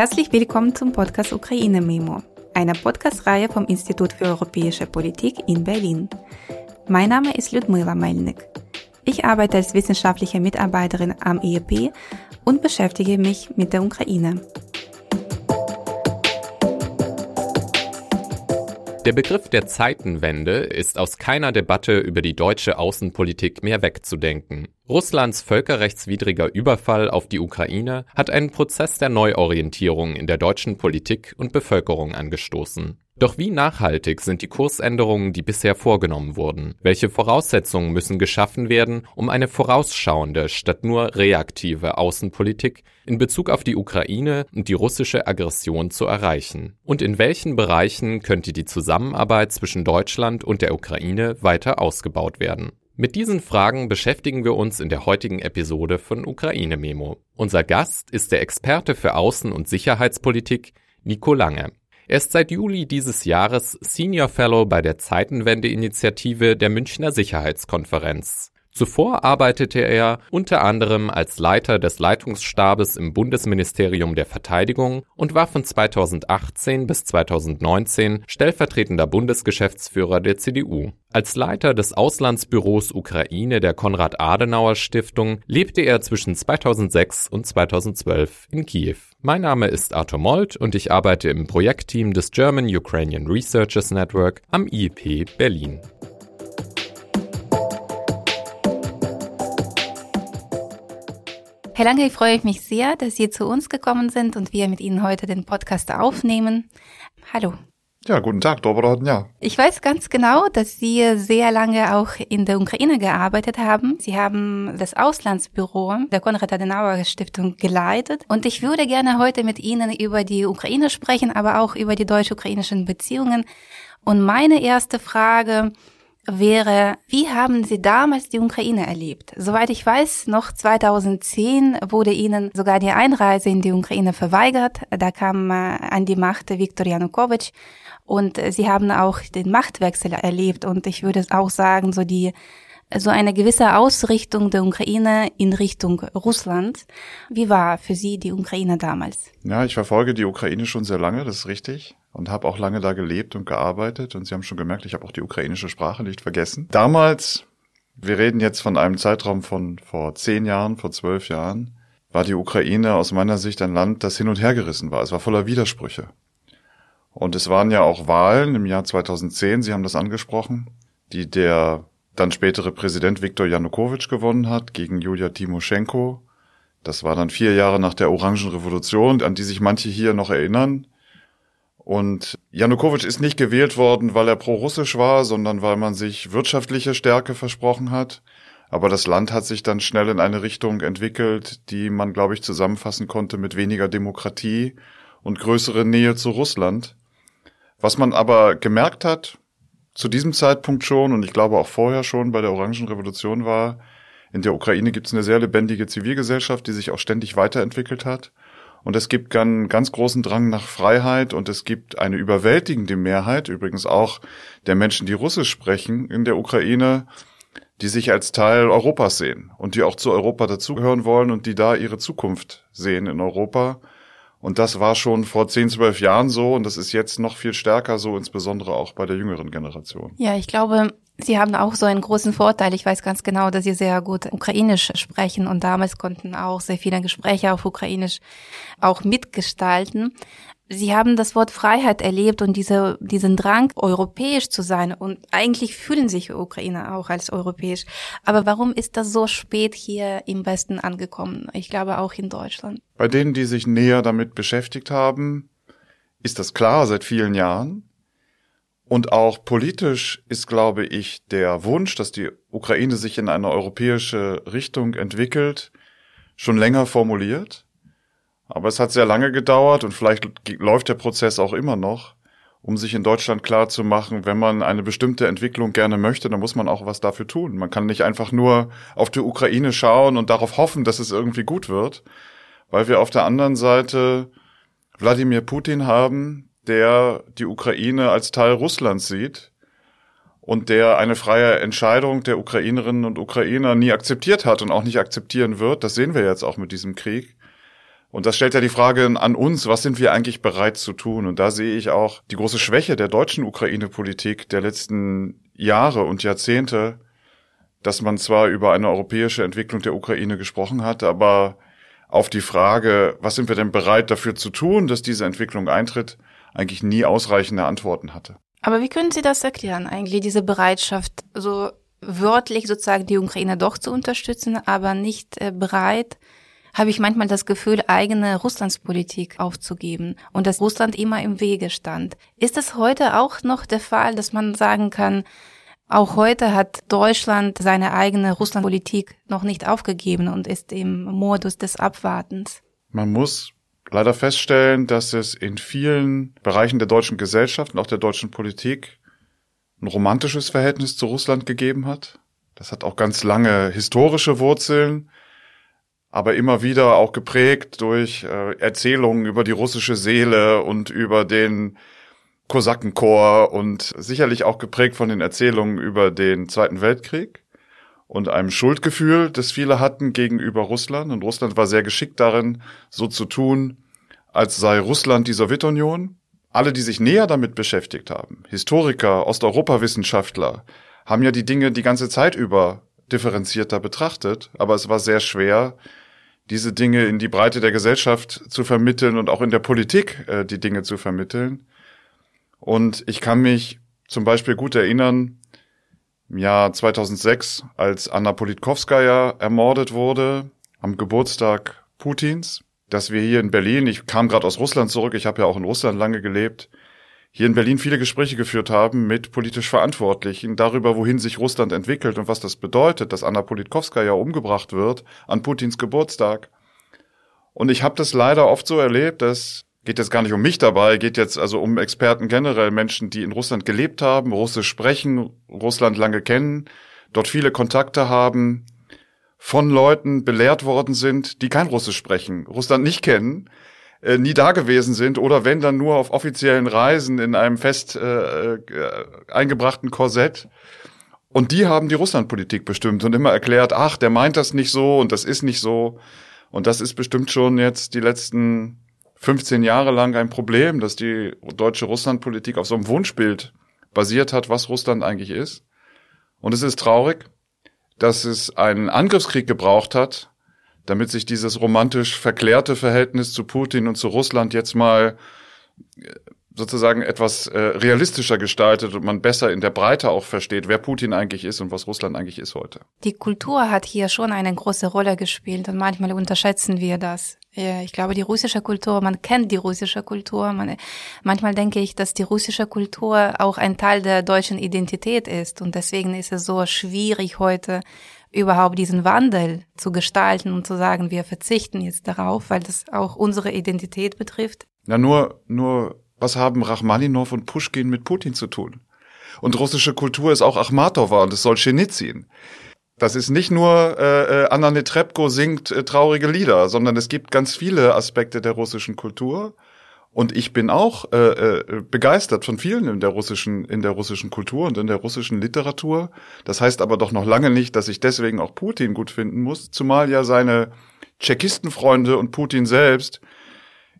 Herzlich willkommen zum Podcast Ukraine Memo, einer Podcast-Reihe vom Institut für Europäische Politik in Berlin. Mein Name ist Ludmila Melnik. Ich arbeite als wissenschaftliche Mitarbeiterin am IEP und beschäftige mich mit der Ukraine. Der Begriff der Zeitenwende ist aus keiner Debatte über die deutsche Außenpolitik mehr wegzudenken. Russlands völkerrechtswidriger Überfall auf die Ukraine hat einen Prozess der Neuorientierung in der deutschen Politik und Bevölkerung angestoßen. Doch wie nachhaltig sind die Kursänderungen, die bisher vorgenommen wurden? Welche Voraussetzungen müssen geschaffen werden, um eine vorausschauende statt nur reaktive Außenpolitik in Bezug auf die Ukraine und die russische Aggression zu erreichen? Und in welchen Bereichen könnte die Zusammenarbeit zwischen Deutschland und der Ukraine weiter ausgebaut werden? Mit diesen Fragen beschäftigen wir uns in der heutigen Episode von Ukraine Memo. Unser Gast ist der Experte für Außen- und Sicherheitspolitik Nico Lange. Er ist seit Juli dieses Jahres Senior Fellow bei der Zeitenwende-Initiative der Münchner Sicherheitskonferenz. Zuvor arbeitete er unter anderem als Leiter des Leitungsstabes im Bundesministerium der Verteidigung und war von 2018 bis 2019 stellvertretender Bundesgeschäftsführer der CDU. Als Leiter des Auslandsbüros Ukraine der Konrad-Adenauer-Stiftung lebte er zwischen 2006 und 2012 in Kiew. Mein Name ist Arthur Molt und ich arbeite im Projektteam des German Ukrainian Researchers Network am IEP Berlin. Herr Lange, ich freue mich sehr, dass Sie zu uns gekommen sind und wir mit Ihnen heute den Podcast aufnehmen. Hallo. Ja, guten Tag, Dobrodin, ja. Ich weiß ganz genau, dass Sie sehr lange auch in der Ukraine gearbeitet haben. Sie haben das Auslandsbüro der Konrad-Adenauer-Stiftung geleitet. Und ich würde gerne heute mit Ihnen über die Ukraine sprechen, aber auch über die deutsch-ukrainischen Beziehungen. Und meine erste Frage wäre, wie haben Sie damals die Ukraine erlebt? Soweit ich weiß, noch 2010 wurde Ihnen sogar die Einreise in die Ukraine verweigert. Da kam äh, an die Macht Viktor Janukowitsch und äh, Sie haben auch den Machtwechsel erlebt und ich würde auch sagen, so die so eine gewisse Ausrichtung der Ukraine in Richtung Russland. Wie war für Sie die Ukraine damals? Ja, ich verfolge die Ukraine schon sehr lange, das ist richtig und habe auch lange da gelebt und gearbeitet. Und Sie haben schon gemerkt, ich habe auch die ukrainische Sprache nicht vergessen. Damals, wir reden jetzt von einem Zeitraum von vor zehn Jahren, vor zwölf Jahren, war die Ukraine aus meiner Sicht ein Land, das hin und her gerissen war. Es war voller Widersprüche. Und es waren ja auch Wahlen im Jahr 2010, Sie haben das angesprochen, die der dann spätere Präsident Viktor Janukowitsch gewonnen hat gegen Julia Timoschenko. Das war dann vier Jahre nach der Orangenrevolution, an die sich manche hier noch erinnern. Und Janukowitsch ist nicht gewählt worden, weil er pro-russisch war, sondern weil man sich wirtschaftliche Stärke versprochen hat. Aber das Land hat sich dann schnell in eine Richtung entwickelt, die man, glaube ich, zusammenfassen konnte mit weniger Demokratie und größere Nähe zu Russland. Was man aber gemerkt hat, zu diesem Zeitpunkt schon und ich glaube auch vorher schon bei der Orangenrevolution war, in der Ukraine gibt es eine sehr lebendige Zivilgesellschaft, die sich auch ständig weiterentwickelt hat. Und es gibt einen ganz großen Drang nach Freiheit und es gibt eine überwältigende Mehrheit, übrigens auch der Menschen, die Russisch sprechen in der Ukraine, die sich als Teil Europas sehen und die auch zu Europa dazugehören wollen und die da ihre Zukunft sehen in Europa. Und das war schon vor 10, 12 Jahren so und das ist jetzt noch viel stärker so, insbesondere auch bei der jüngeren Generation. Ja, ich glaube, Sie haben auch so einen großen Vorteil. Ich weiß ganz genau, dass Sie sehr gut Ukrainisch sprechen und damals konnten auch sehr viele Gespräche auf Ukrainisch auch mitgestalten. Sie haben das Wort Freiheit erlebt und diese, diesen Drang, europäisch zu sein. Und eigentlich fühlen sich Ukrainer auch als europäisch. Aber warum ist das so spät hier im Westen angekommen? Ich glaube auch in Deutschland. Bei denen, die sich näher damit beschäftigt haben, ist das klar seit vielen Jahren. Und auch politisch ist, glaube ich, der Wunsch, dass die Ukraine sich in eine europäische Richtung entwickelt, schon länger formuliert. Aber es hat sehr lange gedauert und vielleicht läuft der Prozess auch immer noch, um sich in Deutschland klar zu machen, wenn man eine bestimmte Entwicklung gerne möchte, dann muss man auch was dafür tun. Man kann nicht einfach nur auf die Ukraine schauen und darauf hoffen, dass es irgendwie gut wird, weil wir auf der anderen Seite Wladimir Putin haben, der die Ukraine als Teil Russlands sieht und der eine freie Entscheidung der Ukrainerinnen und Ukrainer nie akzeptiert hat und auch nicht akzeptieren wird. Das sehen wir jetzt auch mit diesem Krieg. Und das stellt ja die Frage an uns, was sind wir eigentlich bereit zu tun? Und da sehe ich auch die große Schwäche der deutschen Ukraine-Politik der letzten Jahre und Jahrzehnte, dass man zwar über eine europäische Entwicklung der Ukraine gesprochen hat, aber auf die Frage, was sind wir denn bereit dafür zu tun, dass diese Entwicklung eintritt, eigentlich nie ausreichende Antworten hatte. Aber wie können Sie das erklären, eigentlich diese Bereitschaft, so wörtlich sozusagen die Ukraine doch zu unterstützen, aber nicht äh, bereit, habe ich manchmal das Gefühl, eigene Russlandspolitik aufzugeben und dass Russland immer im Wege stand. Ist es heute auch noch der Fall, dass man sagen kann, auch heute hat Deutschland seine eigene Russlandpolitik noch nicht aufgegeben und ist im Modus des Abwartens? Man muss leider feststellen, dass es in vielen Bereichen der deutschen Gesellschaft und auch der deutschen Politik ein romantisches Verhältnis zu Russland gegeben hat. Das hat auch ganz lange historische Wurzeln aber immer wieder auch geprägt durch äh, Erzählungen über die russische Seele und über den Kosakenchor und sicherlich auch geprägt von den Erzählungen über den Zweiten Weltkrieg und einem Schuldgefühl, das viele hatten gegenüber Russland. Und Russland war sehr geschickt darin, so zu tun, als sei Russland die Sowjetunion. Alle, die sich näher damit beschäftigt haben, Historiker, Osteuropawissenschaftler, haben ja die Dinge die ganze Zeit über differenzierter betrachtet, aber es war sehr schwer, diese Dinge in die Breite der Gesellschaft zu vermitteln und auch in der Politik äh, die Dinge zu vermitteln. Und ich kann mich zum Beispiel gut erinnern, im Jahr 2006, als Anna Politkovskaya ermordet wurde, am Geburtstag Putins, dass wir hier in Berlin, ich kam gerade aus Russland zurück, ich habe ja auch in Russland lange gelebt, hier in Berlin viele Gespräche geführt haben mit politisch Verantwortlichen darüber, wohin sich Russland entwickelt und was das bedeutet, dass Anna Politkovskaya umgebracht wird an Putins Geburtstag. Und ich habe das leider oft so erlebt, dass geht jetzt gar nicht um mich dabei, geht jetzt also um Experten generell, Menschen, die in Russland gelebt haben, Russisch sprechen, Russland lange kennen, dort viele Kontakte haben, von Leuten belehrt worden sind, die kein Russisch sprechen, Russland nicht kennen, äh, nie da gewesen sind oder wenn dann nur auf offiziellen Reisen in einem fest äh, äh, eingebrachten Korsett. Und die haben die Russlandpolitik bestimmt und immer erklärt, ach, der meint das nicht so und das ist nicht so. Und das ist bestimmt schon jetzt die letzten 15 Jahre lang ein Problem, dass die deutsche Russlandpolitik auf so einem Wunschbild basiert hat, was Russland eigentlich ist. Und es ist traurig, dass es einen Angriffskrieg gebraucht hat, damit sich dieses romantisch verklärte Verhältnis zu Putin und zu Russland jetzt mal äh, sozusagen etwas äh, realistischer gestaltet und man besser in der Breite auch versteht, wer Putin eigentlich ist und was Russland eigentlich ist heute. Die Kultur hat hier schon eine große Rolle gespielt und manchmal unterschätzen wir das. Ich glaube, die russische Kultur, man kennt die russische Kultur. Man, manchmal denke ich, dass die russische Kultur auch ein Teil der deutschen Identität ist und deswegen ist es so schwierig heute überhaupt diesen Wandel zu gestalten und zu sagen, wir verzichten jetzt darauf, weil das auch unsere Identität betrifft? Na nur, nur, was haben Rachmaninow und Pushkin mit Putin zu tun? Und russische Kultur ist auch Achmatova und es soll Solzhenitsyn. Das ist nicht nur äh, äh, Anna Netrebko singt äh, traurige Lieder, sondern es gibt ganz viele Aspekte der russischen Kultur. Und ich bin auch äh, äh, begeistert von vielen in der russischen in der russischen Kultur und in der russischen Literatur. Das heißt aber doch noch lange nicht, dass ich deswegen auch Putin gut finden muss, zumal ja seine Tschechistenfreunde und Putin selbst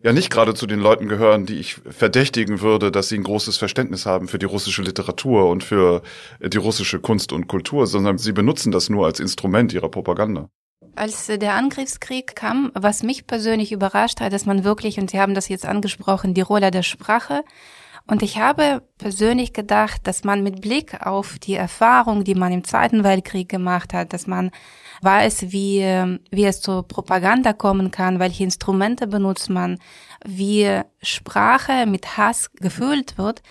ja nicht gerade zu den Leuten gehören, die ich verdächtigen würde, dass sie ein großes Verständnis haben für die russische Literatur und für die russische Kunst und Kultur, sondern sie benutzen das nur als Instrument ihrer Propaganda. Als der Angriffskrieg kam, was mich persönlich überrascht hat, dass man wirklich, und Sie haben das jetzt angesprochen, die Rolle der Sprache. Und ich habe persönlich gedacht, dass man mit Blick auf die Erfahrung, die man im Zweiten Weltkrieg gemacht hat, dass man weiß, wie, wie es zur Propaganda kommen kann, welche Instrumente benutzt man, wie Sprache mit Hass gefüllt wird.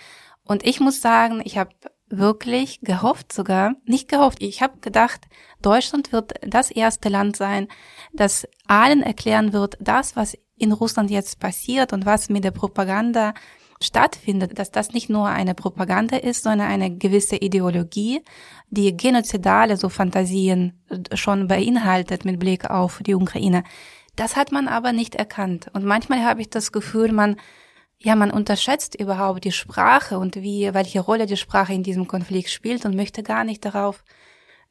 Und ich muss sagen, ich habe wirklich gehofft sogar, nicht gehofft, ich habe gedacht, Deutschland wird das erste Land sein, das allen erklären wird, das, was in Russland jetzt passiert und was mit der Propaganda stattfindet, dass das nicht nur eine Propaganda ist, sondern eine gewisse Ideologie, die genozidale so Fantasien schon beinhaltet mit Blick auf die Ukraine. Das hat man aber nicht erkannt. Und manchmal habe ich das Gefühl, man ja, man unterschätzt überhaupt die Sprache und wie, welche Rolle die Sprache in diesem Konflikt spielt und möchte gar nicht darauf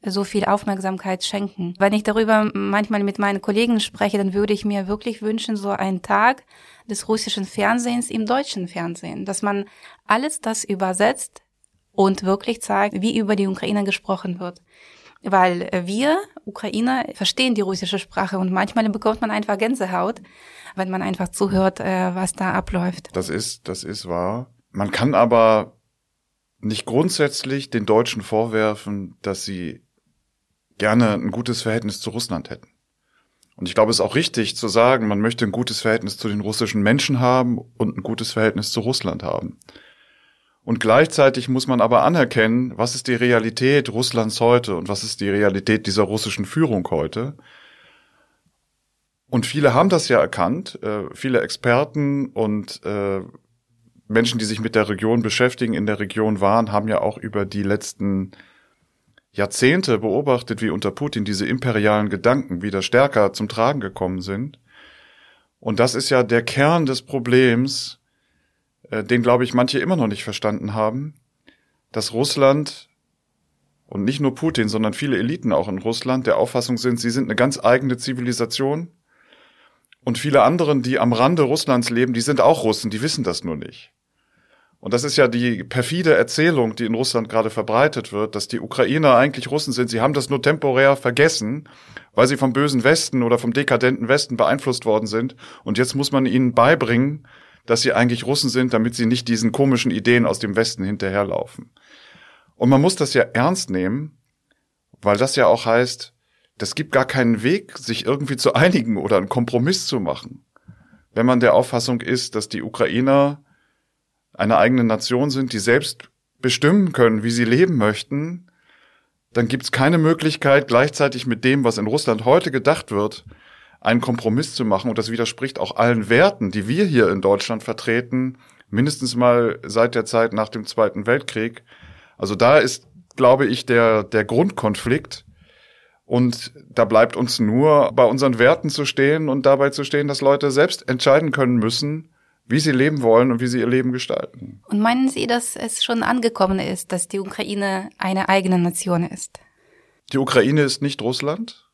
so viel Aufmerksamkeit schenken. Wenn ich darüber manchmal mit meinen Kollegen spreche, dann würde ich mir wirklich wünschen, so einen Tag des russischen Fernsehens im deutschen Fernsehen, dass man alles das übersetzt und wirklich zeigt, wie über die Ukraine gesprochen wird. Weil wir, Ukrainer, verstehen die russische Sprache und manchmal bekommt man einfach Gänsehaut, wenn man einfach zuhört, äh, was da abläuft. Das ist, das ist wahr. Man kann aber nicht grundsätzlich den Deutschen vorwerfen, dass sie gerne ein gutes Verhältnis zu Russland hätten. Und ich glaube, es ist auch richtig zu sagen, man möchte ein gutes Verhältnis zu den russischen Menschen haben und ein gutes Verhältnis zu Russland haben. Und gleichzeitig muss man aber anerkennen, was ist die Realität Russlands heute und was ist die Realität dieser russischen Führung heute. Und viele haben das ja erkannt, äh, viele Experten und äh, Menschen, die sich mit der Region beschäftigen, in der Region waren, haben ja auch über die letzten Jahrzehnte beobachtet, wie unter Putin diese imperialen Gedanken wieder stärker zum Tragen gekommen sind. Und das ist ja der Kern des Problems, äh, den, glaube ich, manche immer noch nicht verstanden haben, dass Russland und nicht nur Putin, sondern viele Eliten auch in Russland der Auffassung sind, sie sind eine ganz eigene Zivilisation. Und viele anderen, die am Rande Russlands leben, die sind auch Russen, die wissen das nur nicht. Und das ist ja die perfide Erzählung, die in Russland gerade verbreitet wird, dass die Ukrainer eigentlich Russen sind. Sie haben das nur temporär vergessen, weil sie vom bösen Westen oder vom dekadenten Westen beeinflusst worden sind. Und jetzt muss man ihnen beibringen, dass sie eigentlich Russen sind, damit sie nicht diesen komischen Ideen aus dem Westen hinterherlaufen. Und man muss das ja ernst nehmen, weil das ja auch heißt, das gibt gar keinen Weg, sich irgendwie zu einigen oder einen Kompromiss zu machen. Wenn man der Auffassung ist, dass die Ukrainer eine eigene Nation sind, die selbst bestimmen können, wie sie leben möchten, dann gibt es keine Möglichkeit, gleichzeitig mit dem, was in Russland heute gedacht wird, einen Kompromiss zu machen. Und das widerspricht auch allen Werten, die wir hier in Deutschland vertreten, mindestens mal seit der Zeit nach dem Zweiten Weltkrieg. Also da ist, glaube ich, der, der Grundkonflikt. Und da bleibt uns nur, bei unseren Werten zu stehen und dabei zu stehen, dass Leute selbst entscheiden können müssen, wie sie leben wollen und wie sie ihr Leben gestalten. Und meinen Sie, dass es schon angekommen ist, dass die Ukraine eine eigene Nation ist? Die Ukraine ist nicht Russland.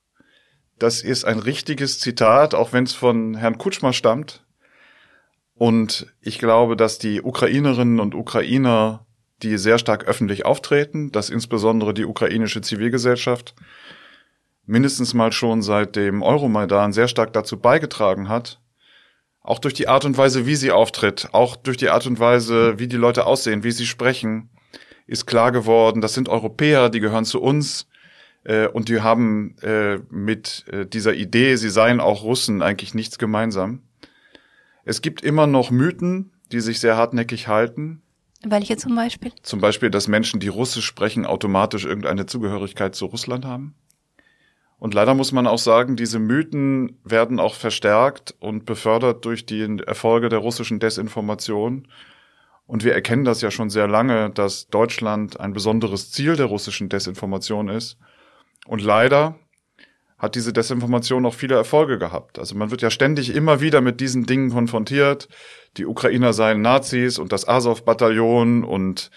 Das ist ein richtiges Zitat, auch wenn es von Herrn Kutschmer stammt. Und ich glaube, dass die Ukrainerinnen und Ukrainer, die sehr stark öffentlich auftreten, dass insbesondere die ukrainische Zivilgesellschaft mindestens mal schon seit dem Euromaidan sehr stark dazu beigetragen hat, auch durch die Art und Weise, wie sie auftritt, auch durch die Art und Weise, wie die Leute aussehen, wie sie sprechen, ist klar geworden, das sind Europäer, die gehören zu uns äh, und die haben äh, mit äh, dieser Idee, sie seien auch Russen, eigentlich nichts gemeinsam. Es gibt immer noch Mythen, die sich sehr hartnäckig halten. Welche zum Beispiel? Zum Beispiel, dass Menschen, die Russisch sprechen, automatisch irgendeine Zugehörigkeit zu Russland haben. Und leider muss man auch sagen, diese Mythen werden auch verstärkt und befördert durch die Erfolge der russischen Desinformation. Und wir erkennen das ja schon sehr lange, dass Deutschland ein besonderes Ziel der russischen Desinformation ist. Und leider hat diese Desinformation auch viele Erfolge gehabt. Also man wird ja ständig immer wieder mit diesen Dingen konfrontiert. Die Ukrainer seien Nazis und das Azov-Bataillon und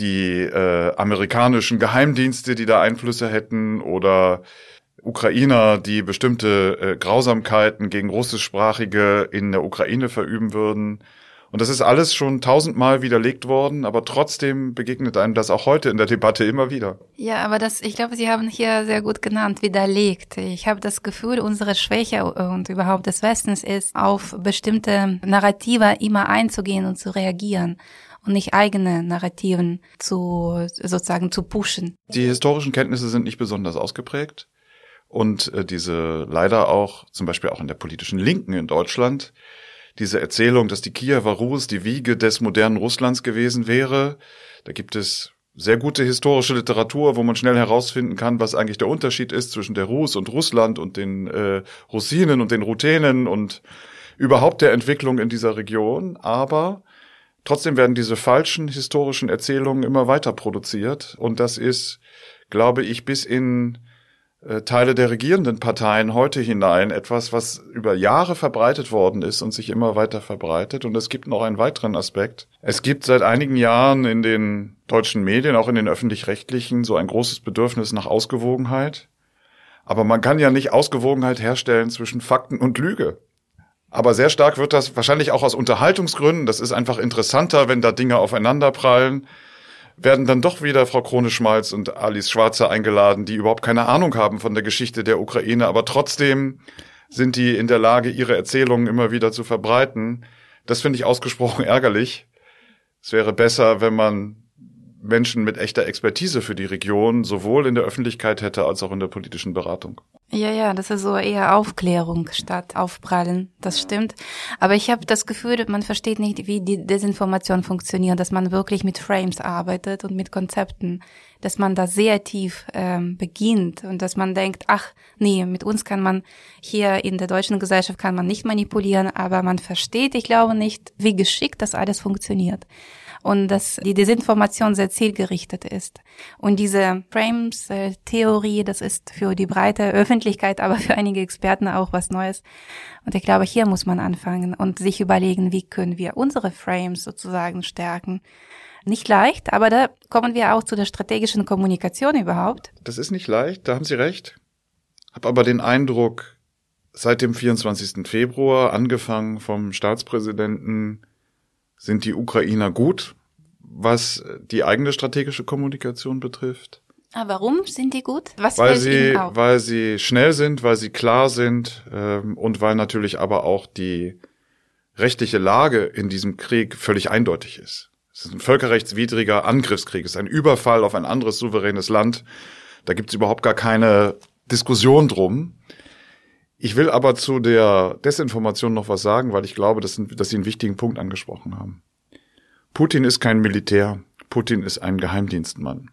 die äh, amerikanischen Geheimdienste, die da Einflüsse hätten oder Ukrainer, die bestimmte äh, Grausamkeiten gegen Russischsprachige in der Ukraine verüben würden. Und das ist alles schon tausendmal widerlegt worden, aber trotzdem begegnet einem das auch heute in der Debatte immer wieder. Ja, aber das, ich glaube, Sie haben hier sehr gut genannt, widerlegt. Ich habe das Gefühl, unsere Schwäche und überhaupt des Westens ist, auf bestimmte Narrative immer einzugehen und zu reagieren und nicht eigene Narrativen zu, sozusagen zu pushen. Die historischen Kenntnisse sind nicht besonders ausgeprägt und äh, diese leider auch, zum Beispiel auch in der politischen Linken in Deutschland, diese Erzählung, dass die Kiewer Rus die Wiege des modernen Russlands gewesen wäre. Da gibt es sehr gute historische Literatur, wo man schnell herausfinden kann, was eigentlich der Unterschied ist zwischen der Rus und Russland und den äh, Russinen und den Ruthenen und überhaupt der Entwicklung in dieser Region. Aber trotzdem werden diese falschen historischen Erzählungen immer weiter produziert und das ist, glaube ich, bis in Teile der regierenden Parteien heute hinein etwas, was über Jahre verbreitet worden ist und sich immer weiter verbreitet. Und es gibt noch einen weiteren Aspekt. Es gibt seit einigen Jahren in den deutschen Medien, auch in den öffentlich-rechtlichen, so ein großes Bedürfnis nach Ausgewogenheit. Aber man kann ja nicht Ausgewogenheit herstellen zwischen Fakten und Lüge. Aber sehr stark wird das wahrscheinlich auch aus Unterhaltungsgründen. Das ist einfach interessanter, wenn da Dinge aufeinanderprallen werden dann doch wieder Frau Krone-Schmalz und Alice Schwarzer eingeladen, die überhaupt keine Ahnung haben von der Geschichte der Ukraine, aber trotzdem sind die in der Lage, ihre Erzählungen immer wieder zu verbreiten. Das finde ich ausgesprochen ärgerlich. Es wäre besser, wenn man Menschen mit echter Expertise für die Region sowohl in der Öffentlichkeit hätte als auch in der politischen Beratung. Ja, ja, das ist so eher Aufklärung statt Aufprallen, das stimmt. Aber ich habe das Gefühl, man versteht nicht, wie die Desinformation funktioniert, dass man wirklich mit Frames arbeitet und mit Konzepten, dass man da sehr tief ähm, beginnt und dass man denkt, ach nee, mit uns kann man hier in der deutschen Gesellschaft kann man nicht manipulieren, aber man versteht, ich glaube nicht, wie geschickt das alles funktioniert und dass die Desinformation sehr zielgerichtet ist. Und diese Frames-Theorie, das ist für die breite Öffentlichkeit, aber für einige Experten auch was Neues. Und ich glaube, hier muss man anfangen und sich überlegen, wie können wir unsere Frames sozusagen stärken. Nicht leicht, aber da kommen wir auch zu der strategischen Kommunikation überhaupt. Das ist nicht leicht, da haben Sie recht. Hab aber den Eindruck, seit dem 24. Februar, angefangen vom Staatspräsidenten, sind die Ukrainer gut, was die eigene strategische Kommunikation betrifft. Ah, warum sind die gut? Was weil sie, weil sie schnell sind, weil sie klar sind ähm, und weil natürlich aber auch die rechtliche Lage in diesem Krieg völlig eindeutig ist. Es ist ein völkerrechtswidriger Angriffskrieg, es ist ein Überfall auf ein anderes souveränes Land. Da gibt es überhaupt gar keine Diskussion drum. Ich will aber zu der Desinformation noch was sagen, weil ich glaube, dass, dass Sie einen wichtigen Punkt angesprochen haben. Putin ist kein Militär. Putin ist ein Geheimdienstmann.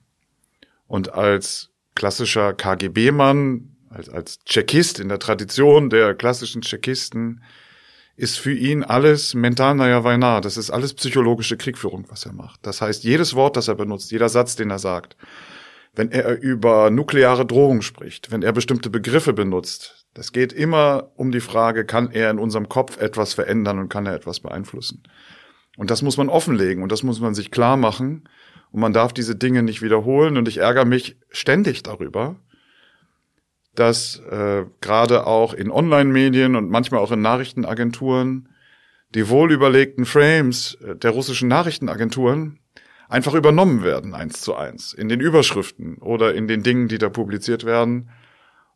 Und als klassischer KGB-Mann, als, als Tschechist in der Tradition der klassischen Tschechisten, ist für ihn alles mental naja Vajna. Das ist alles psychologische Kriegführung, was er macht. Das heißt, jedes Wort, das er benutzt, jeder Satz, den er sagt, wenn er über nukleare Drohung spricht, wenn er bestimmte Begriffe benutzt, das geht immer um die Frage, kann er in unserem Kopf etwas verändern und kann er etwas beeinflussen? Und das muss man offenlegen und das muss man sich klar machen. Und man darf diese Dinge nicht wiederholen. Und ich ärgere mich ständig darüber, dass äh, gerade auch in Online-Medien und manchmal auch in Nachrichtenagenturen die wohlüberlegten Frames äh, der russischen Nachrichtenagenturen einfach übernommen werden, eins zu eins, in den Überschriften oder in den Dingen, die da publiziert werden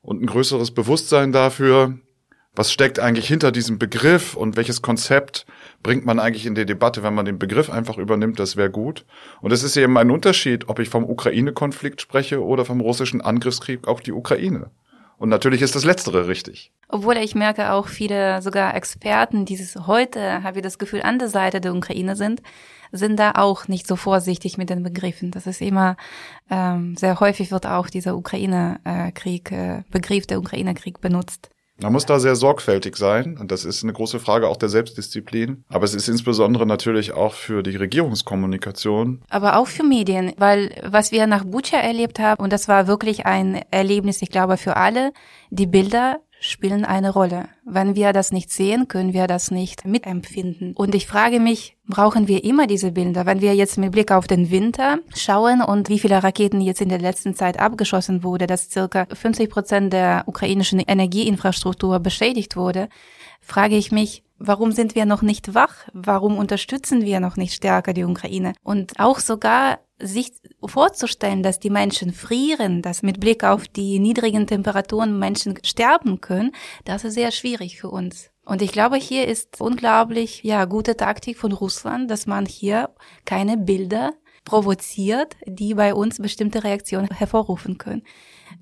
und ein größeres Bewusstsein dafür, was steckt eigentlich hinter diesem Begriff und welches Konzept bringt man eigentlich in die Debatte, wenn man den Begriff einfach übernimmt, das wäre gut. Und es ist eben ein Unterschied, ob ich vom Ukraine-Konflikt spreche oder vom russischen Angriffskrieg auf die Ukraine. Und natürlich ist das Letztere richtig. Obwohl ich merke auch viele sogar Experten, die heute, habe ich das Gefühl, an der Seite der Ukraine sind, sind da auch nicht so vorsichtig mit den Begriffen. Das ist immer ähm, sehr häufig wird auch dieser Ukraine-Krieg, äh, Begriff der Ukraine-Krieg benutzt. Man muss da sehr sorgfältig sein und das ist eine große Frage auch der Selbstdisziplin. Aber es ist insbesondere natürlich auch für die Regierungskommunikation. Aber auch für Medien, weil was wir nach Bucha erlebt haben, und das war wirklich ein Erlebnis, ich glaube, für alle, die Bilder spielen eine Rolle. Wenn wir das nicht sehen, können wir das nicht mitempfinden. Und ich frage mich, brauchen wir immer diese Bilder? Wenn wir jetzt mit Blick auf den Winter schauen und wie viele Raketen jetzt in der letzten Zeit abgeschossen wurde, dass circa 50 Prozent der ukrainischen Energieinfrastruktur beschädigt wurde, frage ich mich, Warum sind wir noch nicht wach? Warum unterstützen wir noch nicht stärker die Ukraine? Und auch sogar sich vorzustellen, dass die Menschen frieren, dass mit Blick auf die niedrigen Temperaturen Menschen sterben können, das ist sehr schwierig für uns. Und ich glaube, hier ist unglaublich, ja, gute Taktik von Russland, dass man hier keine Bilder provoziert, die bei uns bestimmte Reaktionen hervorrufen können.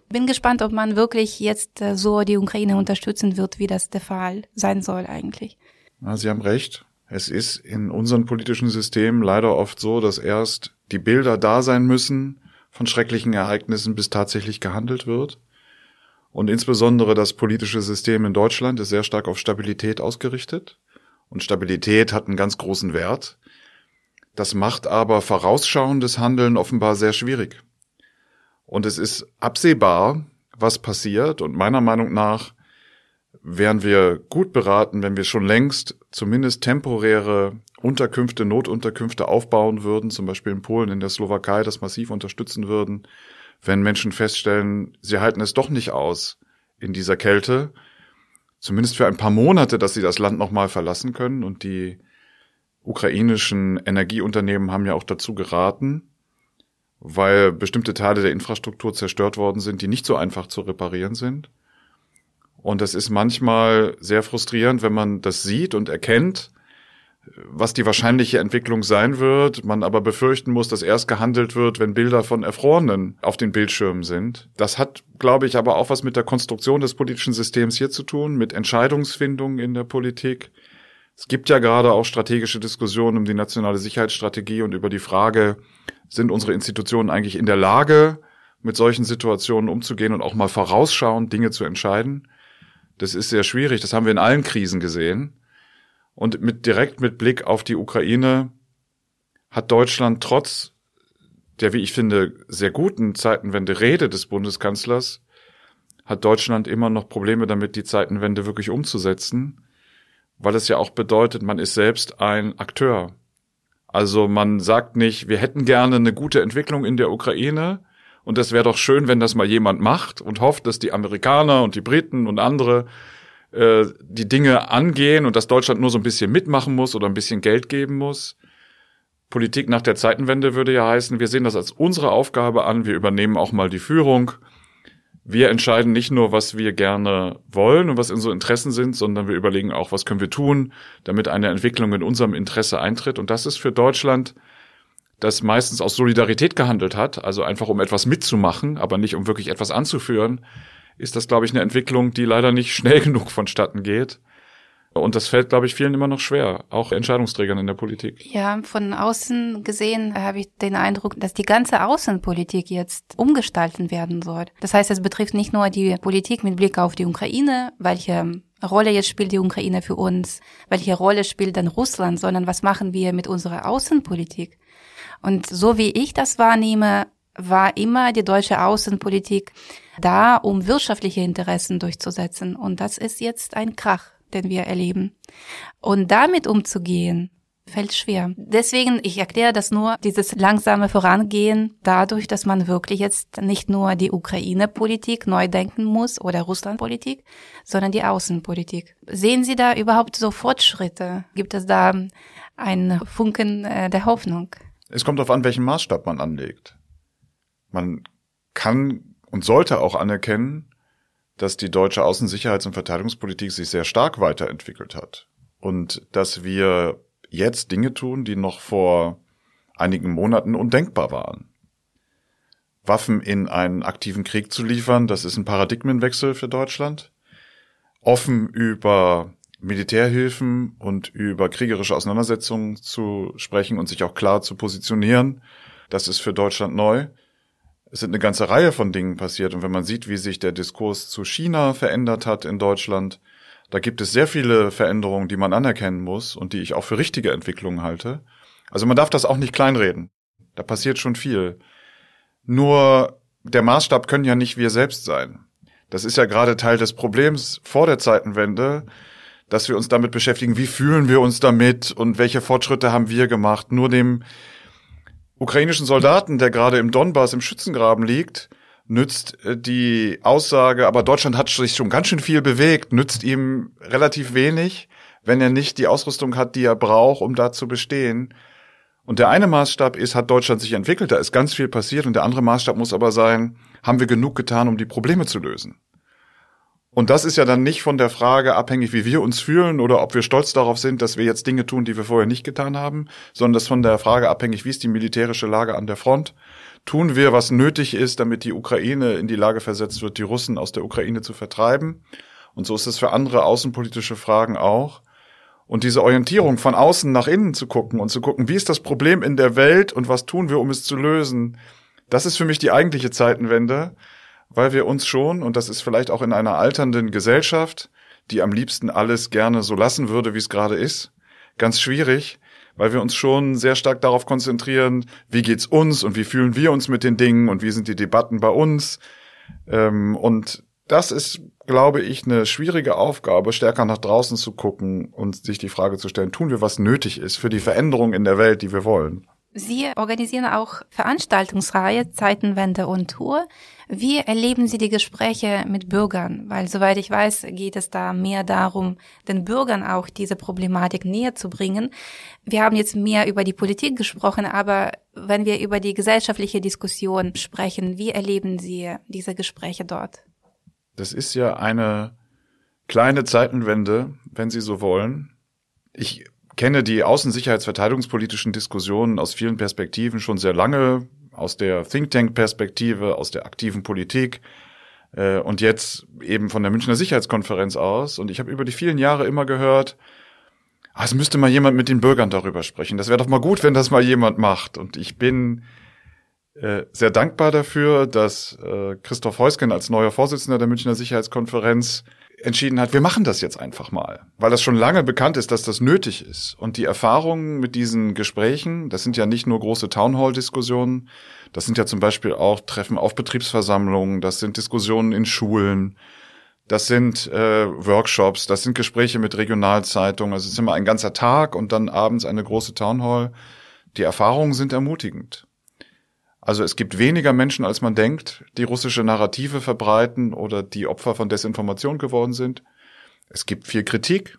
Bin gespannt, ob man wirklich jetzt äh, so die Ukraine unterstützen wird, wie das der Fall sein soll eigentlich. Ja, Sie haben recht. Es ist in unseren politischen Systemen leider oft so, dass erst die Bilder da sein müssen von schrecklichen Ereignissen, bis tatsächlich gehandelt wird. Und insbesondere das politische System in Deutschland ist sehr stark auf Stabilität ausgerichtet. Und Stabilität hat einen ganz großen Wert. Das macht aber vorausschauendes Handeln offenbar sehr schwierig. Und es ist absehbar, was passiert. Und meiner Meinung nach wären wir gut beraten, wenn wir schon längst zumindest temporäre Unterkünfte, Notunterkünfte aufbauen würden, zum Beispiel in Polen, in der Slowakei, das massiv unterstützen würden, wenn Menschen feststellen, sie halten es doch nicht aus in dieser Kälte, zumindest für ein paar Monate, dass sie das Land nochmal verlassen können. Und die ukrainischen Energieunternehmen haben ja auch dazu geraten, weil bestimmte Teile der Infrastruktur zerstört worden sind, die nicht so einfach zu reparieren sind. Und das ist manchmal sehr frustrierend, wenn man das sieht und erkennt, was die wahrscheinliche Entwicklung sein wird, man aber befürchten muss, dass erst gehandelt wird, wenn Bilder von Erfrorenen auf den Bildschirmen sind. Das hat, glaube ich, aber auch was mit der Konstruktion des politischen Systems hier zu tun, mit Entscheidungsfindung in der Politik. Es gibt ja gerade auch strategische Diskussionen um die nationale Sicherheitsstrategie und über die Frage, sind unsere Institutionen eigentlich in der Lage, mit solchen Situationen umzugehen und auch mal vorausschauend Dinge zu entscheiden? Das ist sehr schwierig. Das haben wir in allen Krisen gesehen. Und mit, direkt mit Blick auf die Ukraine hat Deutschland trotz der, wie ich finde, sehr guten Zeitenwende Rede des Bundeskanzlers, hat Deutschland immer noch Probleme damit, die Zeitenwende wirklich umzusetzen, weil es ja auch bedeutet, man ist selbst ein Akteur. Also man sagt nicht, wir hätten gerne eine gute Entwicklung in der Ukraine und es wäre doch schön, wenn das mal jemand macht und hofft, dass die Amerikaner und die Briten und andere äh, die Dinge angehen und dass Deutschland nur so ein bisschen mitmachen muss oder ein bisschen Geld geben muss. Politik nach der Zeitenwende würde ja heißen, wir sehen das als unsere Aufgabe an, wir übernehmen auch mal die Führung. Wir entscheiden nicht nur, was wir gerne wollen und was unsere Interessen sind, sondern wir überlegen auch, was können wir tun, damit eine Entwicklung in unserem Interesse eintritt. Und das ist für Deutschland, das meistens aus Solidarität gehandelt hat, also einfach um etwas mitzumachen, aber nicht um wirklich etwas anzuführen, ist das, glaube ich, eine Entwicklung, die leider nicht schnell genug vonstatten geht. Und das fällt, glaube ich, vielen immer noch schwer, auch Entscheidungsträgern in der Politik. Ja, von außen gesehen habe ich den Eindruck, dass die ganze Außenpolitik jetzt umgestalten werden soll. Das heißt, es betrifft nicht nur die Politik mit Blick auf die Ukraine, welche Rolle jetzt spielt die Ukraine für uns, welche Rolle spielt dann Russland, sondern was machen wir mit unserer Außenpolitik? Und so wie ich das wahrnehme, war immer die deutsche Außenpolitik da, um wirtschaftliche Interessen durchzusetzen. Und das ist jetzt ein Krach, den wir erleben. Und damit umzugehen, fällt schwer. Deswegen, ich erkläre das nur, dieses langsame Vorangehen dadurch, dass man wirklich jetzt nicht nur die Ukraine-Politik neu denken muss oder Russland-Politik, sondern die Außenpolitik. Sehen Sie da überhaupt so Fortschritte? Gibt es da einen Funken äh, der Hoffnung? Es kommt darauf an, welchen Maßstab man anlegt. Man kann und sollte auch anerkennen, dass die deutsche Außensicherheits- und Verteidigungspolitik sich sehr stark weiterentwickelt hat und dass wir jetzt Dinge tun, die noch vor einigen Monaten undenkbar waren. Waffen in einen aktiven Krieg zu liefern, das ist ein Paradigmenwechsel für Deutschland. Offen über Militärhilfen und über kriegerische Auseinandersetzungen zu sprechen und sich auch klar zu positionieren, das ist für Deutschland neu es sind eine ganze Reihe von Dingen passiert. Und wenn man sieht, wie sich der Diskurs zu China verändert hat in Deutschland, da gibt es sehr viele Veränderungen, die man anerkennen muss und die ich auch für richtige Entwicklungen halte. Also man darf das auch nicht kleinreden. Da passiert schon viel. Nur der Maßstab können ja nicht wir selbst sein. Das ist ja gerade Teil des Problems vor der Zeitenwende, dass wir uns damit beschäftigen, wie fühlen wir uns damit und welche Fortschritte haben wir gemacht. Nur dem ukrainischen Soldaten, der gerade im Donbass im Schützengraben liegt, nützt äh, die Aussage, aber Deutschland hat sich schon ganz schön viel bewegt, nützt ihm relativ wenig, wenn er nicht die Ausrüstung hat, die er braucht, um da zu bestehen. Und der eine Maßstab ist, hat Deutschland sich entwickelt, da ist ganz viel passiert, und der andere Maßstab muss aber sein, haben wir genug getan, um die Probleme zu lösen? Und das ist ja dann nicht von der Frage abhängig, wie wir uns fühlen oder ob wir stolz darauf sind, dass wir jetzt Dinge tun, die wir vorher nicht getan haben, sondern das von der Frage abhängig, wie ist die militärische Lage an der Front? Tun wir, was nötig ist, damit die Ukraine in die Lage versetzt wird, die Russen aus der Ukraine zu vertreiben? Und so ist es für andere außenpolitische Fragen auch. Und diese Orientierung von außen nach innen zu gucken und zu gucken, wie ist das Problem in der Welt und was tun wir, um es zu lösen, das ist für mich die eigentliche Zeitenwende weil wir uns schon, und das ist vielleicht auch in einer alternden Gesellschaft, die am liebsten alles gerne so lassen würde, wie es gerade ist, ganz schwierig, weil wir uns schon sehr stark darauf konzentrieren, wie geht's uns und wie fühlen wir uns mit den Dingen und wie sind die Debatten bei uns. Ähm, und das ist, glaube ich, eine schwierige Aufgabe, stärker nach draußen zu gucken und sich die Frage zu stellen, tun wir, was nötig ist für die Veränderung in der Welt, die wir wollen. Sie organisieren auch Veranstaltungsreihe Zeitenwende und Tour. Wie erleben Sie die Gespräche mit Bürgern? Weil soweit ich weiß, geht es da mehr darum, den Bürgern auch diese Problematik näher zu bringen. Wir haben jetzt mehr über die Politik gesprochen, aber wenn wir über die gesellschaftliche Diskussion sprechen, wie erleben Sie diese Gespräche dort? Das ist ja eine kleine Zeitenwende, wenn Sie so wollen. Ich kenne die außensicherheitsverteidigungspolitischen Diskussionen aus vielen Perspektiven schon sehr lange, aus der Think Tank-Perspektive, aus der aktiven Politik äh, und jetzt eben von der Münchner Sicherheitskonferenz aus. Und ich habe über die vielen Jahre immer gehört, ah, es müsste mal jemand mit den Bürgern darüber sprechen. Das wäre doch mal gut, wenn das mal jemand macht. Und ich bin äh, sehr dankbar dafür, dass äh, Christoph Heusgen als neuer Vorsitzender der Münchner Sicherheitskonferenz entschieden hat, wir machen das jetzt einfach mal, weil das schon lange bekannt ist, dass das nötig ist. Und die Erfahrungen mit diesen Gesprächen, das sind ja nicht nur große Townhall-Diskussionen, das sind ja zum Beispiel auch Treffen auf Betriebsversammlungen, das sind Diskussionen in Schulen, das sind äh, Workshops, das sind Gespräche mit Regionalzeitungen, also es ist immer ein ganzer Tag und dann abends eine große Townhall. Die Erfahrungen sind ermutigend. Also es gibt weniger Menschen, als man denkt, die russische Narrative verbreiten oder die Opfer von Desinformation geworden sind. Es gibt viel Kritik,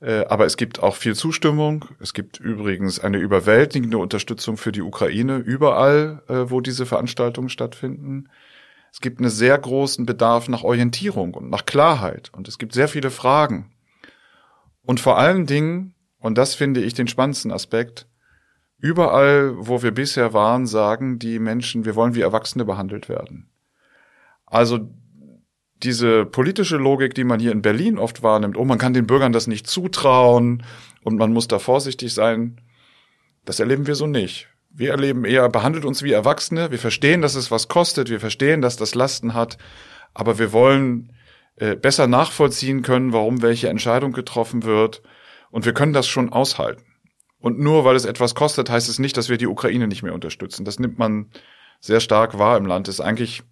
äh, aber es gibt auch viel Zustimmung. Es gibt übrigens eine überwältigende Unterstützung für die Ukraine überall, äh, wo diese Veranstaltungen stattfinden. Es gibt einen sehr großen Bedarf nach Orientierung und nach Klarheit und es gibt sehr viele Fragen. Und vor allen Dingen, und das finde ich den spannendsten Aspekt, Überall, wo wir bisher waren, sagen die Menschen, wir wollen wie Erwachsene behandelt werden. Also diese politische Logik, die man hier in Berlin oft wahrnimmt, oh, man kann den Bürgern das nicht zutrauen und man muss da vorsichtig sein, das erleben wir so nicht. Wir erleben eher, behandelt uns wie Erwachsene, wir verstehen, dass es was kostet, wir verstehen, dass das Lasten hat, aber wir wollen äh, besser nachvollziehen können, warum welche Entscheidung getroffen wird und wir können das schon aushalten. Und nur weil es etwas kostet, heißt es nicht, dass wir die Ukraine nicht mehr unterstützen. Das nimmt man sehr stark wahr im Land. Das ist eigentlich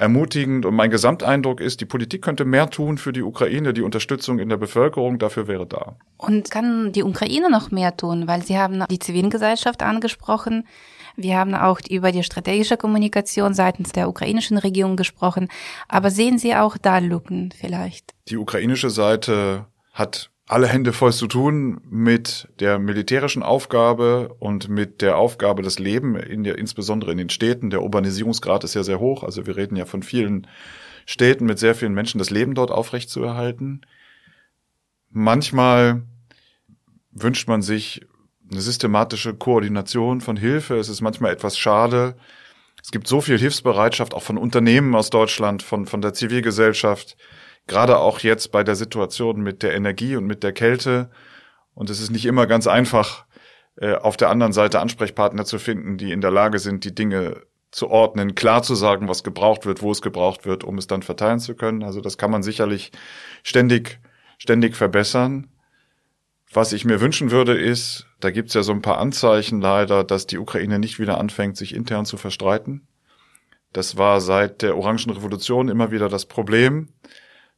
ermutigend und mein Gesamteindruck ist, die Politik könnte mehr tun für die Ukraine, die Unterstützung in der Bevölkerung dafür wäre da. Und kann die Ukraine noch mehr tun, weil Sie haben die Zivilgesellschaft angesprochen. Wir haben auch über die strategische Kommunikation seitens der ukrainischen Regierung gesprochen. Aber sehen Sie auch da Lücken vielleicht? Die ukrainische Seite hat alle Hände voll zu tun mit der militärischen Aufgabe und mit der Aufgabe, das Leben in der, insbesondere in den Städten. Der Urbanisierungsgrad ist ja sehr hoch. Also wir reden ja von vielen Städten mit sehr vielen Menschen, das Leben dort aufrechtzuerhalten. Manchmal wünscht man sich eine systematische Koordination von Hilfe. Es ist manchmal etwas schade. Es gibt so viel Hilfsbereitschaft auch von Unternehmen aus Deutschland, von, von der Zivilgesellschaft gerade auch jetzt bei der Situation mit der Energie und mit der Kälte. Und es ist nicht immer ganz einfach, äh, auf der anderen Seite Ansprechpartner zu finden, die in der Lage sind, die Dinge zu ordnen, klar zu sagen, was gebraucht wird, wo es gebraucht wird, um es dann verteilen zu können. Also das kann man sicherlich ständig, ständig verbessern. Was ich mir wünschen würde, ist, da gibt's ja so ein paar Anzeichen leider, dass die Ukraine nicht wieder anfängt, sich intern zu verstreiten. Das war seit der Orangen Revolution immer wieder das Problem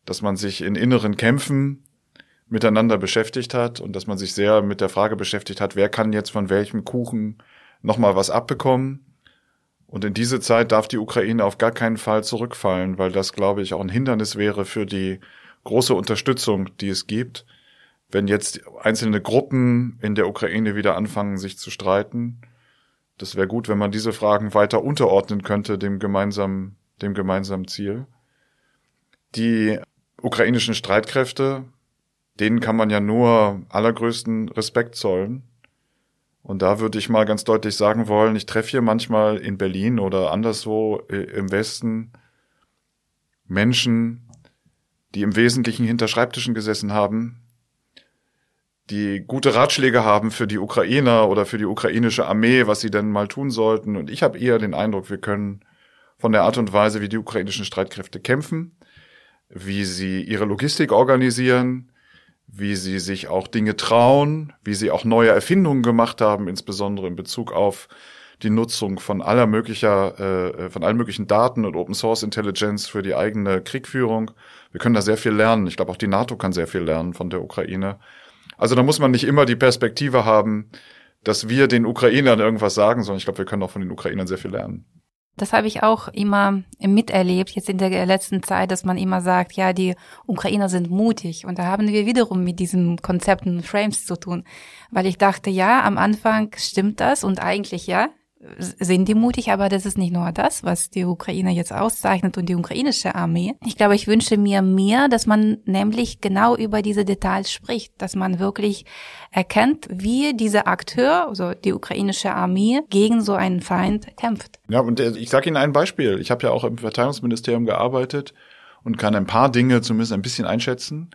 dass man sich in inneren Kämpfen miteinander beschäftigt hat und dass man sich sehr mit der Frage beschäftigt hat, wer kann jetzt von welchem Kuchen nochmal was abbekommen. Und in diese Zeit darf die Ukraine auf gar keinen Fall zurückfallen, weil das, glaube ich, auch ein Hindernis wäre für die große Unterstützung, die es gibt, wenn jetzt einzelne Gruppen in der Ukraine wieder anfangen, sich zu streiten. Das wäre gut, wenn man diese Fragen weiter unterordnen könnte dem gemeinsamen, dem gemeinsamen Ziel. Die ukrainischen Streitkräfte, denen kann man ja nur allergrößten Respekt zollen. Und da würde ich mal ganz deutlich sagen wollen, ich treffe hier manchmal in Berlin oder anderswo äh, im Westen Menschen, die im Wesentlichen hinter Schreibtischen gesessen haben, die gute Ratschläge haben für die Ukrainer oder für die ukrainische Armee, was sie denn mal tun sollten. Und ich habe eher den Eindruck, wir können von der Art und Weise, wie die ukrainischen Streitkräfte kämpfen, wie sie ihre Logistik organisieren, wie sie sich auch Dinge trauen, wie sie auch neue Erfindungen gemacht haben, insbesondere in Bezug auf die Nutzung von aller möglicher, äh, von allen möglichen Daten und Open Source Intelligence für die eigene Kriegführung. Wir können da sehr viel lernen. Ich glaube, auch die NATO kann sehr viel lernen von der Ukraine. Also da muss man nicht immer die Perspektive haben, dass wir den Ukrainern irgendwas sagen, sondern ich glaube, wir können auch von den Ukrainern sehr viel lernen. Das habe ich auch immer miterlebt, jetzt in der letzten Zeit, dass man immer sagt, ja, die Ukrainer sind mutig. Und da haben wir wiederum mit diesen Konzepten Frames zu tun. Weil ich dachte, ja, am Anfang stimmt das und eigentlich ja, sind die mutig, aber das ist nicht nur das, was die Ukraine jetzt auszeichnet und die ukrainische Armee. Ich glaube, ich wünsche mir mehr, dass man nämlich genau über diese Details spricht, dass man wirklich erkennt, wie dieser Akteur, also die ukrainische Armee, gegen so einen Feind kämpft. Ja, und äh, ich sage Ihnen ein Beispiel. Ich habe ja auch im Verteidigungsministerium gearbeitet und kann ein paar Dinge zumindest ein bisschen einschätzen.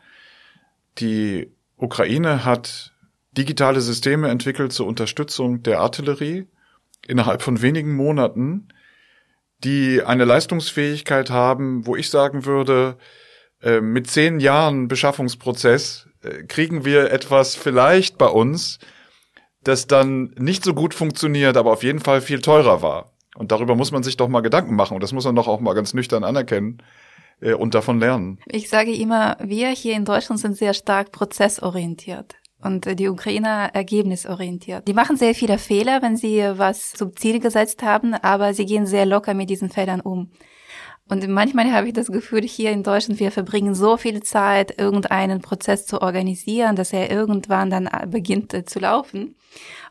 Die Ukraine hat digitale Systeme entwickelt zur Unterstützung der Artillerie innerhalb von wenigen Monaten, die eine Leistungsfähigkeit haben, wo ich sagen würde, äh, mit zehn Jahren Beschaffungsprozess äh, kriegen wir etwas vielleicht bei uns, das dann nicht so gut funktioniert, aber auf jeden Fall viel teurer war. Und darüber muss man sich doch mal Gedanken machen. Und das muss man doch auch mal ganz nüchtern anerkennen äh, und davon lernen. Ich sage immer, wir hier in Deutschland sind sehr stark prozessorientiert und die Ukrainer ergebnisorientiert. Die machen sehr viele Fehler, wenn sie was zum Ziel gesetzt haben, aber sie gehen sehr locker mit diesen Fehlern um. Und manchmal habe ich das Gefühl, hier in Deutschland, wir verbringen so viel Zeit, irgendeinen Prozess zu organisieren, dass er irgendwann dann beginnt äh, zu laufen.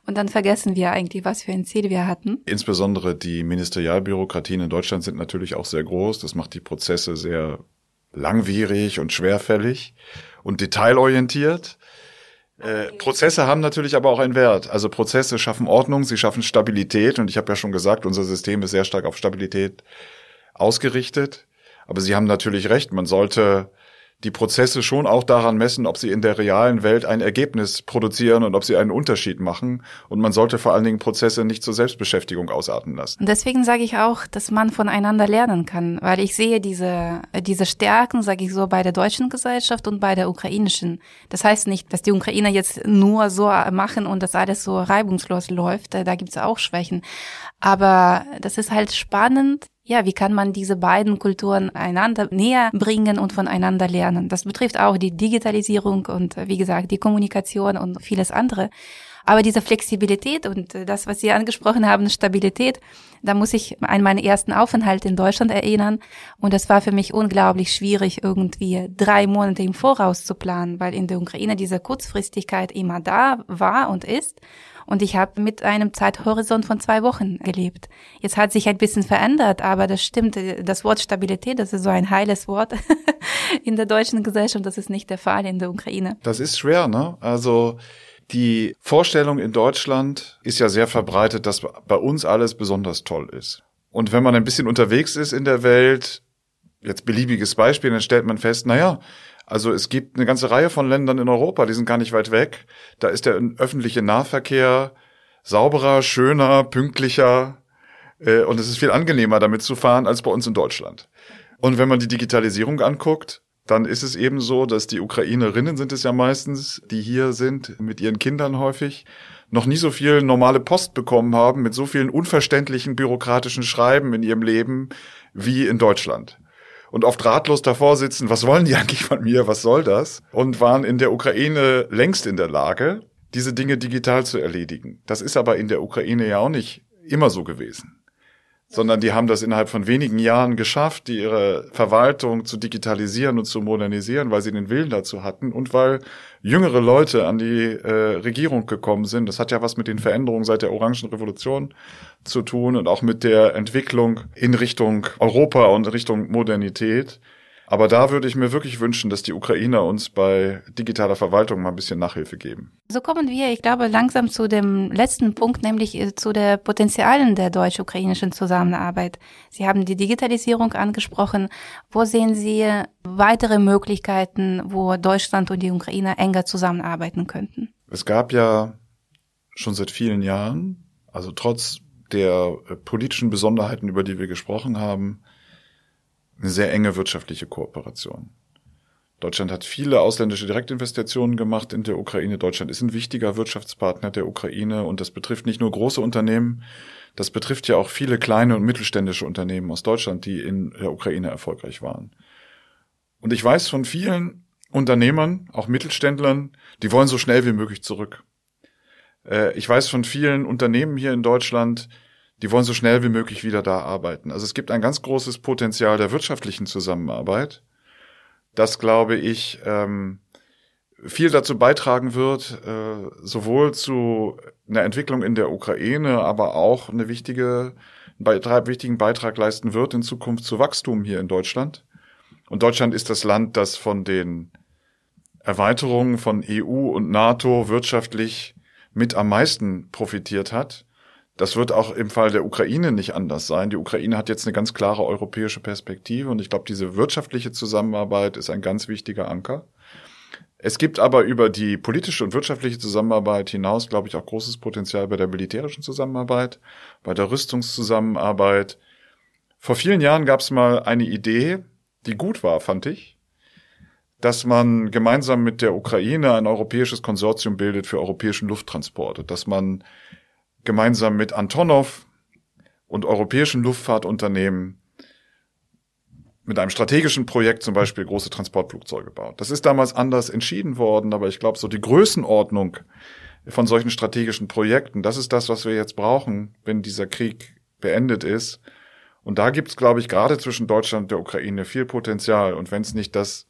Und dann vergessen wir eigentlich, was für ein Ziel wir hatten. Insbesondere die Ministerialbürokratien in Deutschland sind natürlich auch sehr groß. Das macht die Prozesse sehr langwierig und schwerfällig und detailorientiert. Äh, Prozesse haben natürlich aber auch einen Wert. Also Prozesse schaffen Ordnung, sie schaffen Stabilität und ich habe ja schon gesagt, unser System ist sehr stark auf Stabilität ausgerichtet. Aber Sie haben natürlich recht, man sollte die Prozesse schon auch daran messen, ob sie in der realen Welt ein Ergebnis produzieren und ob sie einen Unterschied machen. Und man sollte vor allen Dingen Prozesse nicht zur Selbstbeschäftigung ausarten lassen. Und deswegen sage ich auch, dass man voneinander lernen kann, weil ich sehe diese, diese Stärken, sage ich so, bei der deutschen Gesellschaft und bei der ukrainischen. Das heißt nicht, dass die Ukrainer jetzt nur so machen und dass alles so reibungslos läuft. Da gibt's auch Schwächen. Aber das ist halt spannend, ja, wie kann man diese beiden Kulturen einander näher bringen und voneinander lernen? Das betrifft auch die Digitalisierung und wie gesagt die Kommunikation und vieles andere. Aber diese Flexibilität und das, was Sie angesprochen haben, Stabilität, da muss ich an meinen ersten Aufenthalt in Deutschland erinnern. Und das war für mich unglaublich schwierig, irgendwie drei Monate im Voraus zu planen, weil in der Ukraine diese Kurzfristigkeit immer da war und ist. Und ich habe mit einem Zeithorizont von zwei Wochen gelebt. Jetzt hat sich ein bisschen verändert, aber das stimmt. Das Wort Stabilität, das ist so ein heiles Wort in der deutschen Gesellschaft. Das ist nicht der Fall in der Ukraine. Das ist schwer, ne? Also die Vorstellung in Deutschland ist ja sehr verbreitet, dass bei uns alles besonders toll ist. Und wenn man ein bisschen unterwegs ist in der Welt, jetzt beliebiges Beispiel, dann stellt man fest, naja, also es gibt eine ganze Reihe von Ländern in Europa, die sind gar nicht weit weg. Da ist der öffentliche Nahverkehr sauberer, schöner, pünktlicher äh, und es ist viel angenehmer damit zu fahren als bei uns in Deutschland. Und wenn man die Digitalisierung anguckt, dann ist es eben so, dass die Ukrainerinnen sind es ja meistens, die hier sind, mit ihren Kindern häufig, noch nie so viel normale Post bekommen haben mit so vielen unverständlichen bürokratischen Schreiben in ihrem Leben wie in Deutschland und oft ratlos davor sitzen, was wollen die eigentlich von mir, was soll das? Und waren in der Ukraine längst in der Lage, diese Dinge digital zu erledigen. Das ist aber in der Ukraine ja auch nicht immer so gewesen sondern die haben das innerhalb von wenigen Jahren geschafft, die ihre Verwaltung zu digitalisieren und zu modernisieren, weil sie den Willen dazu hatten und weil jüngere Leute an die äh, Regierung gekommen sind. Das hat ja was mit den Veränderungen seit der Orangen Revolution zu tun und auch mit der Entwicklung in Richtung Europa und Richtung Modernität. Aber da würde ich mir wirklich wünschen, dass die Ukrainer uns bei digitaler Verwaltung mal ein bisschen Nachhilfe geben. So kommen wir, ich glaube, langsam zu dem letzten Punkt, nämlich äh, zu der Potenzialen der deutsch-ukrainischen Zusammenarbeit. Sie haben die Digitalisierung angesprochen. Wo sehen Sie weitere Möglichkeiten, wo Deutschland und die Ukraine enger zusammenarbeiten könnten? Es gab ja schon seit vielen Jahren, also trotz der äh, politischen Besonderheiten, über die wir gesprochen haben, eine sehr enge wirtschaftliche Kooperation. Deutschland hat viele ausländische Direktinvestitionen gemacht in der Ukraine. Deutschland ist ein wichtiger Wirtschaftspartner der Ukraine und das betrifft nicht nur große Unternehmen, das betrifft ja auch viele kleine und mittelständische Unternehmen aus Deutschland, die in der Ukraine erfolgreich waren. Und ich weiß von vielen Unternehmern, auch Mittelständlern, die wollen so schnell wie möglich zurück. Äh, ich weiß von vielen Unternehmen hier in Deutschland, die wollen so schnell wie möglich wieder da arbeiten. Also es gibt ein ganz großes Potenzial der wirtschaftlichen Zusammenarbeit, das, glaube ich, ähm, viel dazu beitragen wird, äh, sowohl zu einer Entwicklung in der Ukraine, aber auch eine wichtige, einen wichtigen Beitrag leisten wird in Zukunft zu Wachstum hier in Deutschland. Und Deutschland ist das Land, das von den Erweiterungen von EU und NATO wirtschaftlich mit am meisten profitiert hat. Das wird auch im Fall der Ukraine nicht anders sein. Die Ukraine hat jetzt eine ganz klare europäische Perspektive und ich glaube, diese wirtschaftliche Zusammenarbeit ist ein ganz wichtiger Anker. Es gibt aber über die politische und wirtschaftliche Zusammenarbeit hinaus, glaube ich, auch großes Potenzial bei der militärischen Zusammenarbeit, bei der Rüstungszusammenarbeit. Vor vielen Jahren gab es mal eine Idee, die gut war, fand ich, dass man gemeinsam mit der Ukraine ein europäisches Konsortium bildet für europäischen Lufttransport, dass man gemeinsam mit Antonov und europäischen Luftfahrtunternehmen mit einem strategischen Projekt zum Beispiel große Transportflugzeuge baut. Das ist damals anders entschieden worden, aber ich glaube, so die Größenordnung von solchen strategischen Projekten, das ist das, was wir jetzt brauchen, wenn dieser Krieg beendet ist. Und da gibt es, glaube ich, gerade zwischen Deutschland und der Ukraine viel Potenzial. Und wenn es nicht das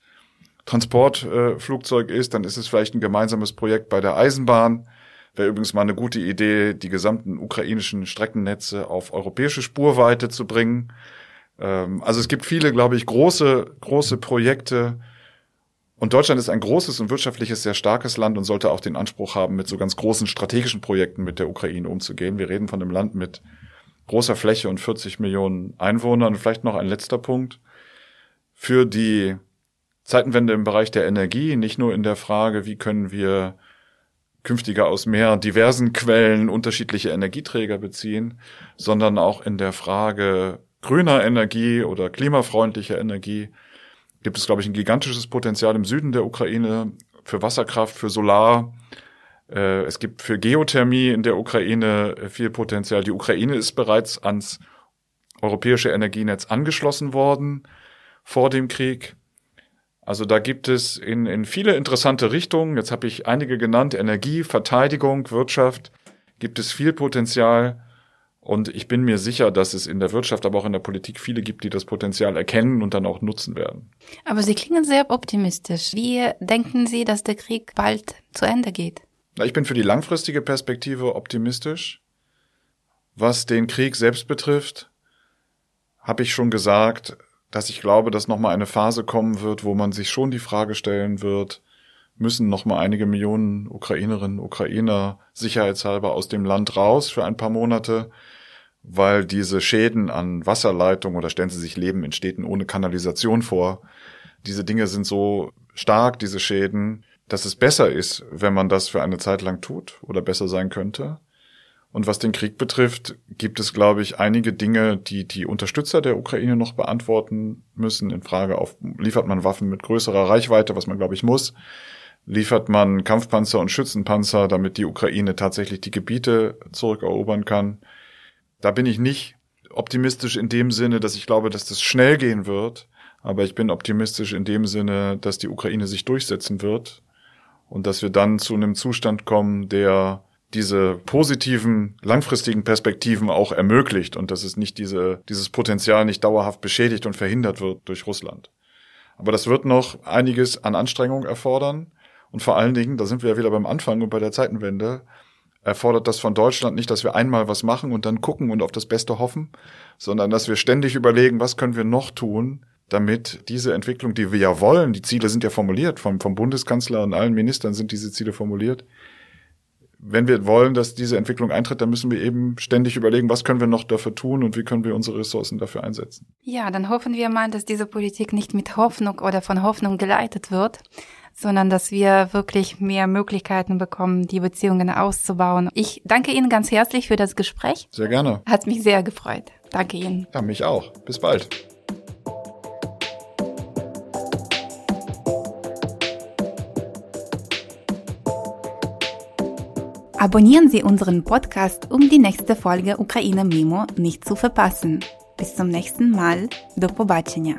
Transportflugzeug äh, ist, dann ist es vielleicht ein gemeinsames Projekt bei der Eisenbahn Wäre übrigens mal eine gute Idee, die gesamten ukrainischen Streckennetze auf europäische Spurweite zu bringen. Ähm, also es gibt viele, glaube ich, große, große Projekte. Und Deutschland ist ein großes und wirtschaftliches, sehr starkes Land und sollte auch den Anspruch haben, mit so ganz großen strategischen Projekten mit der Ukraine umzugehen. Wir reden von einem Land mit großer Fläche und 40 Millionen Einwohnern. Und vielleicht noch ein letzter Punkt. Für die Zeitenwende im Bereich der Energie, nicht nur in der Frage, wie können wir künftiger aus mehr diversen Quellen unterschiedliche Energieträger beziehen, sondern auch in der Frage grüner Energie oder klimafreundlicher Energie gibt es, glaube ich, ein gigantisches Potenzial im Süden der Ukraine für Wasserkraft, für Solar. Äh, es gibt für Geothermie in der Ukraine viel Potenzial. Die Ukraine ist bereits ans europäische Energienetz angeschlossen worden vor dem Krieg. Also da gibt es in, in viele interessante Richtungen, jetzt habe ich einige genannt, Energie, Verteidigung, Wirtschaft, gibt es viel Potenzial. Und ich bin mir sicher, dass es in der Wirtschaft, aber auch in der Politik viele gibt, die das Potenzial erkennen und dann auch nutzen werden. Aber Sie klingen sehr optimistisch. Wie denken Sie, dass der Krieg bald zu Ende geht? Ich bin für die langfristige Perspektive optimistisch. Was den Krieg selbst betrifft, habe ich schon gesagt, dass ich glaube, dass nochmal eine Phase kommen wird, wo man sich schon die Frage stellen wird, müssen nochmal einige Millionen Ukrainerinnen, Ukrainer sicherheitshalber aus dem Land raus für ein paar Monate, weil diese Schäden an Wasserleitungen oder stellen Sie sich Leben in Städten ohne Kanalisation vor, diese Dinge sind so stark, diese Schäden, dass es besser ist, wenn man das für eine Zeit lang tut oder besser sein könnte. Und was den Krieg betrifft, gibt es, glaube ich, einige Dinge, die die Unterstützer der Ukraine noch beantworten müssen. In Frage auf, liefert man Waffen mit größerer Reichweite, was man, glaube ich, muss? Liefert man Kampfpanzer und Schützenpanzer, damit die Ukraine tatsächlich die Gebiete zurückerobern kann? Da bin ich nicht optimistisch in dem Sinne, dass ich glaube, dass das schnell gehen wird. Aber ich bin optimistisch in dem Sinne, dass die Ukraine sich durchsetzen wird und dass wir dann zu einem Zustand kommen, der diese positiven, langfristigen Perspektiven auch ermöglicht und dass es nicht diese, dieses Potenzial nicht dauerhaft beschädigt und verhindert wird durch Russland. Aber das wird noch einiges an Anstrengung erfordern. Und vor allen Dingen, da sind wir ja wieder beim Anfang und bei der Zeitenwende, erfordert das von Deutschland nicht, dass wir einmal was machen und dann gucken und auf das Beste hoffen, sondern dass wir ständig überlegen, was können wir noch tun, damit diese Entwicklung, die wir ja wollen, die Ziele sind ja formuliert, vom, vom Bundeskanzler und allen Ministern sind diese Ziele formuliert, wenn wir wollen, dass diese Entwicklung eintritt, dann müssen wir eben ständig überlegen, was können wir noch dafür tun und wie können wir unsere Ressourcen dafür einsetzen. Ja, dann hoffen wir mal, dass diese Politik nicht mit Hoffnung oder von Hoffnung geleitet wird, sondern dass wir wirklich mehr Möglichkeiten bekommen, die Beziehungen auszubauen. Ich danke Ihnen ganz herzlich für das Gespräch. Sehr gerne. Hat mich sehr gefreut. Danke Ihnen. Ja, mich auch. Bis bald. Abonnieren Sie unseren Podcast, um die nächste Folge Ukraine Mimo nicht zu verpassen. Bis zum nächsten Mal. Do pobaczenia.